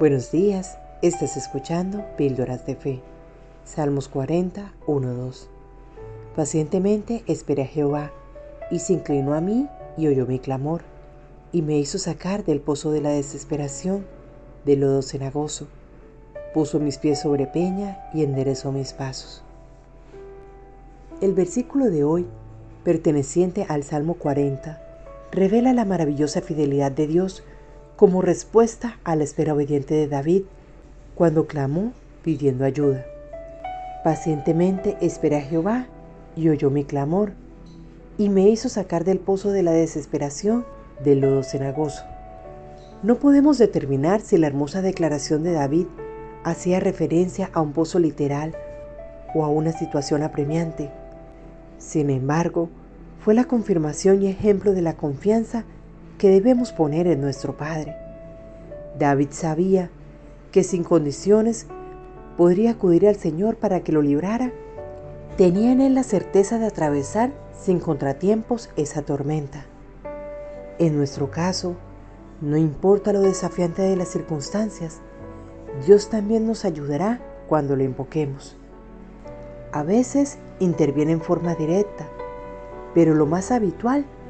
Buenos días, estás escuchando Píldoras de Fe. Salmos 40, 1, 2. Pacientemente esperé a Jehová, y se inclinó a mí y oyó mi clamor, y me hizo sacar del pozo de la desesperación, del lodo cenagoso. Puso mis pies sobre peña y enderezó mis pasos. El versículo de hoy, perteneciente al Salmo 40, revela la maravillosa fidelidad de Dios como respuesta a la espera obediente de David cuando clamó pidiendo ayuda. Pacientemente esperé a Jehová y oyó mi clamor y me hizo sacar del pozo de la desesperación del lodo cenagoso. No podemos determinar si la hermosa declaración de David hacía referencia a un pozo literal o a una situación apremiante. Sin embargo, fue la confirmación y ejemplo de la confianza que debemos poner en nuestro Padre. David sabía que sin condiciones podría acudir al Señor para que lo librara. Tenía en él la certeza de atravesar sin contratiempos esa tormenta. En nuestro caso, no importa lo desafiante de las circunstancias, Dios también nos ayudará cuando lo invoquemos. A veces interviene en forma directa, pero lo más habitual es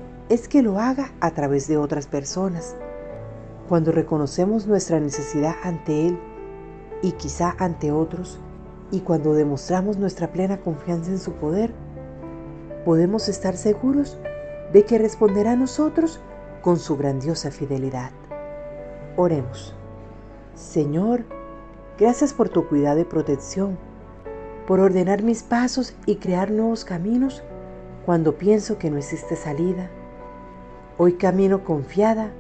que lo haga a través de otras personas. Cuando reconocemos nuestra necesidad ante Él y quizá ante otros, y cuando demostramos nuestra plena confianza en su poder, podemos estar seguros de que responderá a nosotros con su grandiosa fidelidad. Oremos. Señor, gracias por tu cuidado y protección, por ordenar mis pasos y crear nuevos caminos cuando pienso que no existe salida Hoy camino confiada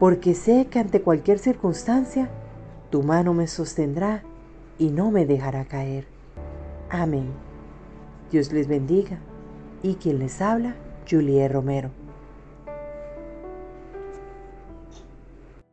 porque sé que ante cualquier circunstancia tu mano me sostendrá y no me dejará caer. Amén. Dios les bendiga y quien les habla, Julie Romero.